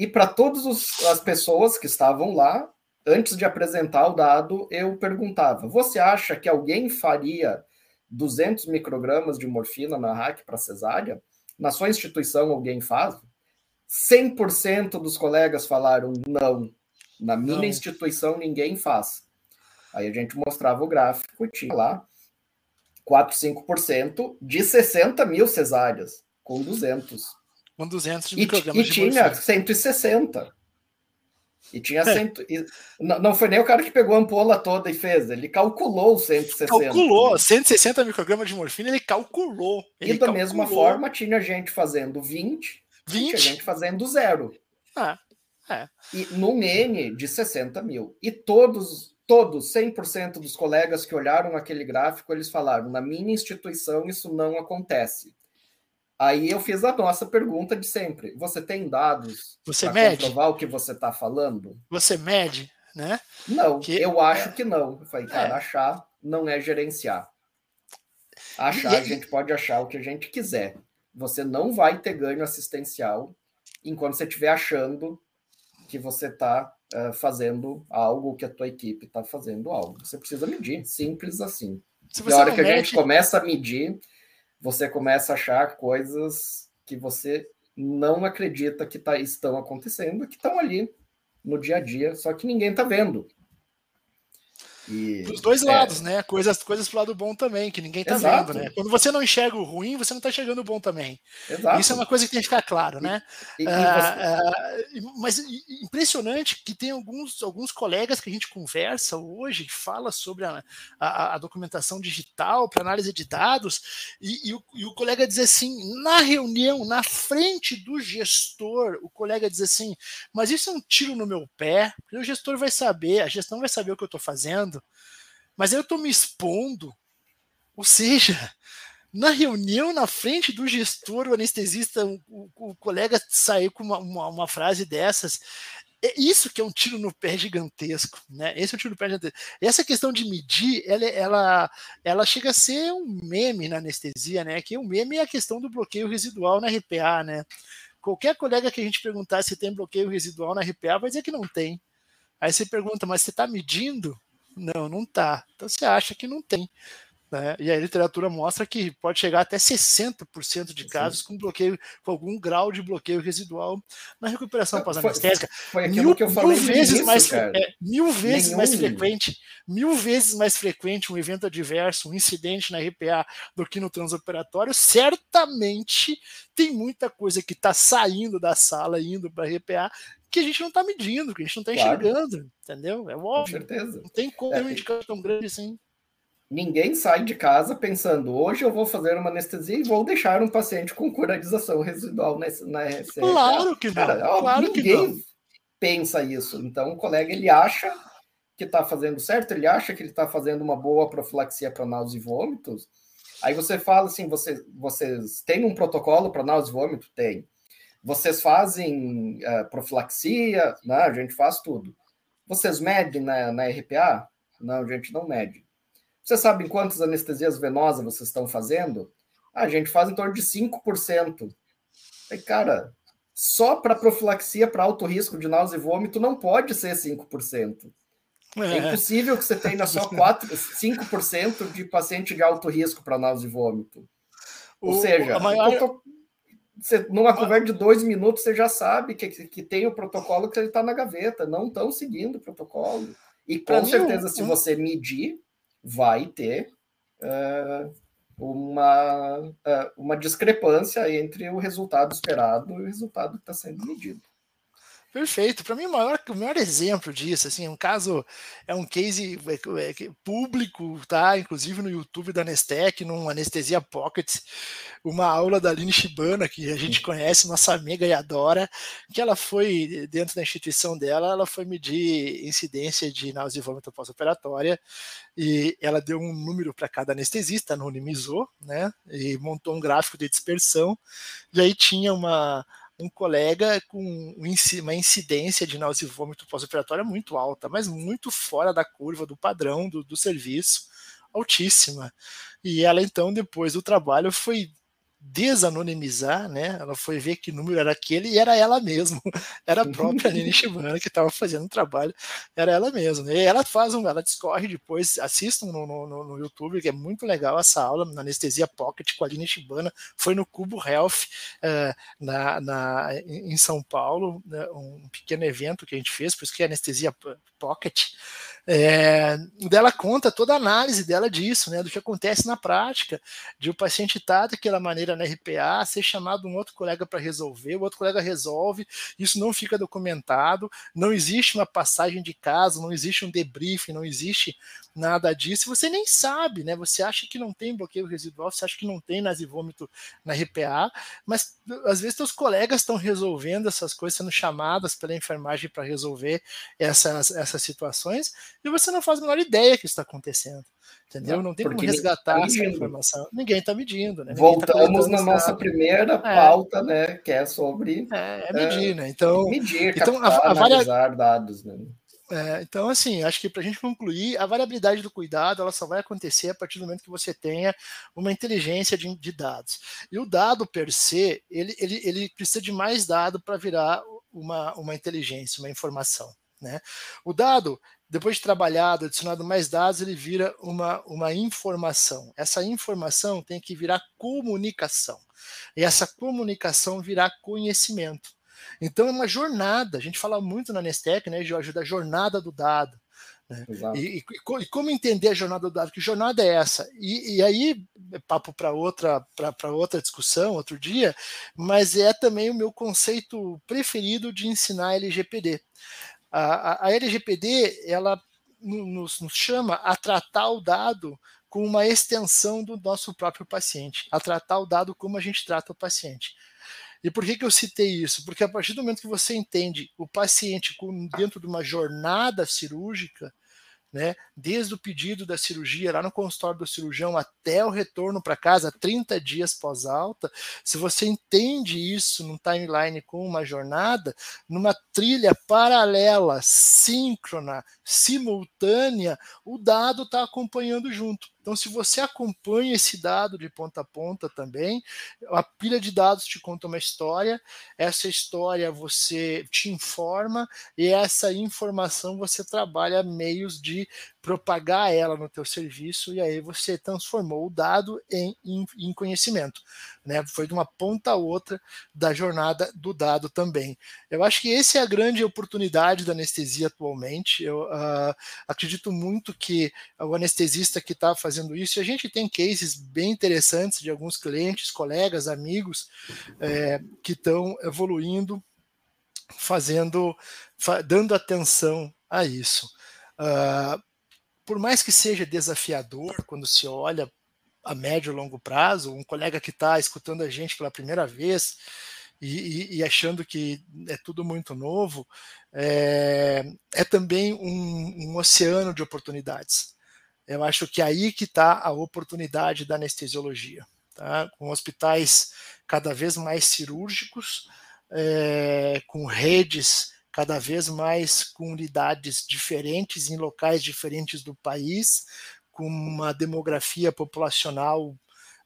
e para todas as pessoas que estavam lá, antes de apresentar o dado, eu perguntava: você acha que alguém faria 200 microgramas de morfina na RAC para cesárea? Na sua instituição alguém faz? 100% dos colegas falaram não. Na minha não. instituição ninguém faz. Aí a gente mostrava o gráfico, tinha lá 4, 5% de 60 mil cesáreas, com 200. Com 200 microgramas e, e tinha morfina. 160. E tinha cento. E não foi nem o cara que pegou a ampola toda e fez, ele calculou 160. Calculou, 160 microgramas de morfina, ele calculou. Ele e da calculou. mesma forma, tinha gente fazendo 20, 20? tinha gente fazendo zero. Ah, é. E num N de 60 mil. E todos, todos, 100% dos colegas que olharam aquele gráfico, eles falaram: na minha instituição isso não acontece. Aí eu fiz a nossa pergunta de sempre. Você tem dados para comprovar o que você está falando? Você mede, né? Não, que... eu acho que não. Eu falei, cara, é. achar não é gerenciar. Achar, e... a gente pode achar o que a gente quiser. Você não vai ter ganho assistencial enquanto você estiver achando que você está uh, eh, fazendo algo, que a tua equipe está fazendo algo. Você precisa medir, simples assim. Se e a hora que mede... a gente começa a medir, você começa a achar coisas que você não acredita que tá, estão acontecendo, que estão ali no dia a dia, só que ninguém está vendo. E, Dos dois é. lados, né? Coisas, coisas pro lado bom também, que ninguém tá Exato. vendo, né? Quando você não enxerga o ruim, você não tá enxergando o bom também. Exato. Isso é uma coisa que tem que ficar claro, né? E, e, ah, você... uh, mas impressionante que tem alguns, alguns colegas que a gente conversa hoje, que fala sobre a, a, a documentação digital para análise de dados, e, o, e o colega diz assim, na reunião, na frente do gestor, o colega diz assim, mas isso é um tiro no meu pé, porque o gestor vai saber, a gestão vai saber o que eu estou fazendo, mas eu estou me expondo. Ou seja, na reunião, na frente do gestor, o anestesista, o, o, colega saiu com uma, uma, uma, frase dessas. É isso que é um tiro no pé gigantesco, né? Esse é um tiro no pé gigantesco. Essa questão de medir, ela, ela, ela chega a ser um meme na anestesia, né? Que o um meme é a questão do bloqueio residual na RPA, né? Qualquer colega que a gente perguntar se tem bloqueio residual na RPA vai dizer que não tem. Aí você pergunta, mas você está medindo? Não, não tá. Então você acha que não tem. Né? E a literatura mostra que pode chegar até 60% de casos com bloqueio, com algum grau de bloqueio residual na recuperação pós-anestésica. Foi, foi aquilo mil, que eu falei mil vezes mais é, mil vezes Nenhum. mais frequente, mil vezes mais frequente um evento adverso, um incidente na RPA do que no transoperatório. Certamente tem muita coisa que está saindo da sala indo para a RPA que a gente não está medindo, que a gente não está claro. enxergando, entendeu? É óbvio. Com certeza. Não tem como é, um indicador tão grande assim. Ninguém sai de casa pensando, hoje eu vou fazer uma anestesia e vou deixar um paciente com curadização residual na, na RCA. Claro que não. Cara, ó, claro ninguém que não. pensa isso. Então, o colega, ele acha que está fazendo certo, ele acha que ele está fazendo uma boa profilaxia para náusea e vômitos. Aí você fala assim, você, vocês têm um protocolo para náusea e vômito? Tem. Vocês fazem uh, profilaxia? Não, a gente faz tudo. Vocês medem na, na RPA? Não, a gente não mede. Vocês sabem quantas anestesias venosas vocês estão fazendo? Ah, a gente faz em torno de 5%. E, cara, só para profilaxia para alto risco de náusea e vômito não pode ser 5%. É, é impossível que você tenha só 4, 5% de paciente de alto risco para náusea e vômito. Ou o, seja, maior... Você, numa conversa de dois minutos, você já sabe que, que tem o protocolo que ele está na gaveta, não estão seguindo o protocolo. E com certeza, se você medir, vai ter uh, uma, uh, uma discrepância entre o resultado esperado e o resultado que está sendo medido. Perfeito. Para mim, o maior, o maior exemplo disso, assim, um caso, é um case é, é, público, tá? Inclusive no YouTube da Nestec, num Anestesia Pocket, uma aula da Aline Shibana, que a gente conhece, nossa amiga e adora, que ela foi, dentro da instituição dela, ela foi medir incidência de náusea e vômito pós-operatória, e ela deu um número para cada anestesista, anonimizou, né? E montou um gráfico de dispersão, e aí tinha uma um colega com uma incidência de náusea e vômito pós-operatória muito alta, mas muito fora da curva do padrão do, do serviço, altíssima. E ela então, depois do trabalho, foi desanonimizar, né? Ela foi ver que número era aquele e era ela mesma. [LAUGHS] Era a própria Nini Shibana que estava fazendo o trabalho, era ela mesma. E ela faz um, ela discorre depois, assistam no, no, no, YouTube, que é muito legal essa aula na anestesia pocket com a Nini Shibana. Foi no Cubo Health uh, na, na, em São Paulo, né? um pequeno evento que a gente fez, por isso que é anestesia pocket. É, dela conta toda a análise dela disso, né, do que acontece na prática, de o paciente estar daquela maneira na RPA, ser chamado um outro colega para resolver, o outro colega resolve, isso não fica documentado, não existe uma passagem de caso, não existe um debriefing, não existe nada disso, você nem sabe, né? Você acha que não tem bloqueio residual, você acha que não tem nasivômito na RPA, mas às vezes seus colegas estão resolvendo essas coisas, sendo chamadas pela enfermagem para resolver essas, essas situações, e você não faz a menor ideia que está acontecendo. Entendeu? Não, não tem como resgatar tá essa informação. Ninguém está medindo. Né? Tá Voltamos tá na nossa primeira é. pauta, né? Que é sobre. É, é medir, é, né? Então, medir, então, captar, a, a analisar dados, né? É, então, assim, acho que para a gente concluir, a variabilidade do cuidado ela só vai acontecer a partir do momento que você tenha uma inteligência de, de dados. E o dado per se, ele, ele, ele precisa de mais dado para virar uma, uma inteligência, uma informação. Né? O dado, depois de trabalhado, adicionado mais dados, ele vira uma, uma informação. Essa informação tem que virar comunicação. E essa comunicação virar conhecimento. Então é uma jornada. A gente fala muito na Nestec, né, Jorge, da jornada do dado. Né? E, e, e, como entender a jornada do dado? Que jornada é essa? E, e aí, é papo para outra, para outra discussão, outro dia, mas é também o meu conceito preferido de ensinar LGPD. A, a, a LGPD ela nos, nos chama a tratar o dado com uma extensão do nosso próprio paciente, a tratar o dado como a gente trata o paciente. E por que, que eu citei isso? Porque a partir do momento que você entende o paciente dentro de uma jornada cirúrgica, né, desde o pedido da cirurgia lá no consultório do cirurgião até o retorno para casa, 30 dias pós-alta, se você entende isso num timeline com uma jornada, numa trilha paralela, síncrona, simultânea, o dado está acompanhando junto. Então, se você acompanha esse dado de ponta a ponta também, a pilha de dados te conta uma história, essa história você te informa e essa informação você trabalha meios de propagar ela no teu serviço e aí você transformou o dado em, em, em, conhecimento, né? Foi de uma ponta a outra da jornada do dado também. Eu acho que essa é a grande oportunidade da anestesia atualmente. Eu uh, acredito muito que o anestesista que está fazendo isso, e a gente tem cases bem interessantes de alguns clientes, colegas, amigos é, que estão evoluindo, fazendo, dando atenção a isso. Uh, por mais que seja desafiador quando se olha a médio e longo prazo, um colega que está escutando a gente pela primeira vez e, e, e, achando que é tudo muito novo, é, é também um, um, oceano de oportunidades. Eu acho que é aí que está a oportunidade da anestesiologia, tá? com hospitais cada vez mais cirúrgicos, é, com redes cada vez mais com unidades diferentes em locais diferentes do país, com uma demografia populacional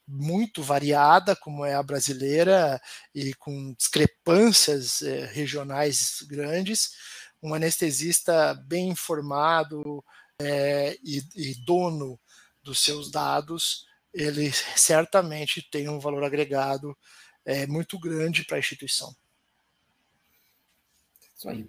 muito variada, como é a brasileira, e com discrepâncias eh, regionais grandes, um anestesista bem informado eh, e, e dono dos seus dados, ele certamente tem um valor agregado eh, muito grande para a instituição. Isso aí.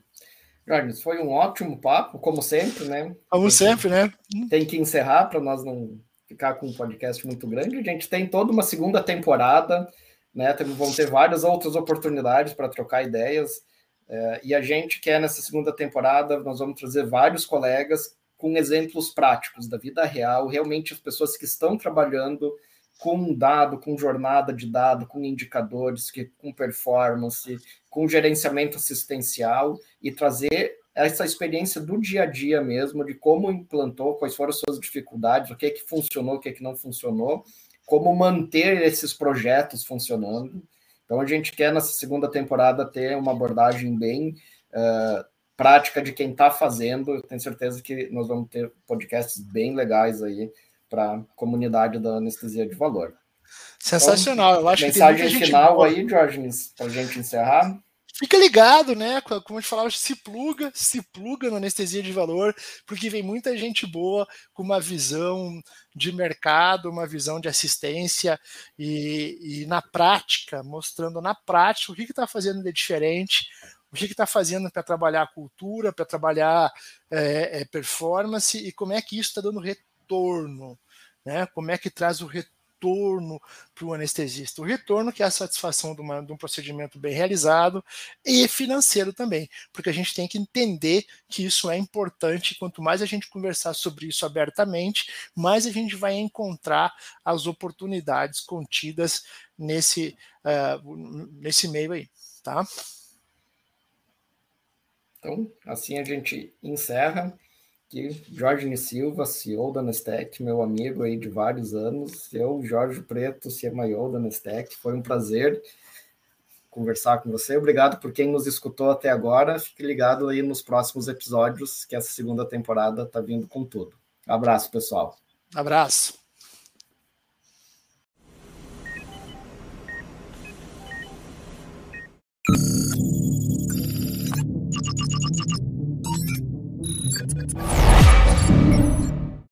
Jorge, foi um ótimo papo, como sempre, né? Como sempre, né? Tem que encerrar para nós não ficar com um podcast muito grande. A gente tem toda uma segunda temporada, né? Vão ter várias outras oportunidades para trocar ideias. É, e a gente quer, nessa segunda temporada, nós vamos trazer vários colegas com exemplos práticos da vida real, realmente as pessoas que estão trabalhando com dado, com jornada de dado, com indicadores, que, com performance, com gerenciamento assistencial e trazer essa experiência do dia a dia mesmo, de como implantou, quais foram as suas dificuldades, o que é que funcionou, o que é que não funcionou, como manter esses projetos funcionando. Então a gente quer nessa segunda temporada ter uma abordagem bem uh, prática de quem está fazendo. Eu tenho certeza que nós vamos ter podcasts bem legais aí para a comunidade da anestesia de valor. Sensacional, então, eu acho mensagem que Mensagem final aí, Diógenes, para a gente encerrar. Fica ligado, né? Como a gente falava, se pluga, se pluga na anestesia de valor, porque vem muita gente boa com uma visão de mercado, uma visão de assistência e, e na prática, mostrando na prática o que está fazendo de diferente, o que está fazendo para trabalhar cultura, para trabalhar é, é, performance e como é que isso está dando retorno, né? Como é que traz o retorno para o anestesista. O retorno que é a satisfação de, uma, de, um procedimento bem realizado e financeiro também, porque a gente tem que entender que isso é importante. Quanto mais a gente conversar sobre isso abertamente, mais a gente vai encontrar as oportunidades contidas nesse, uh, nesse meio aí, tá? Então, assim a gente encerra aqui, Jorge Silva, CEO da Nestec, meu amigo aí de vários anos. Eu, Jorge Preto, CMIO da Nestec. Foi um prazer conversar com você. Obrigado por quem nos escutou até agora. Fique ligado aí nos próximos episódios, que essa segunda temporada está vindo com tudo. Abraço, pessoal. Abraço.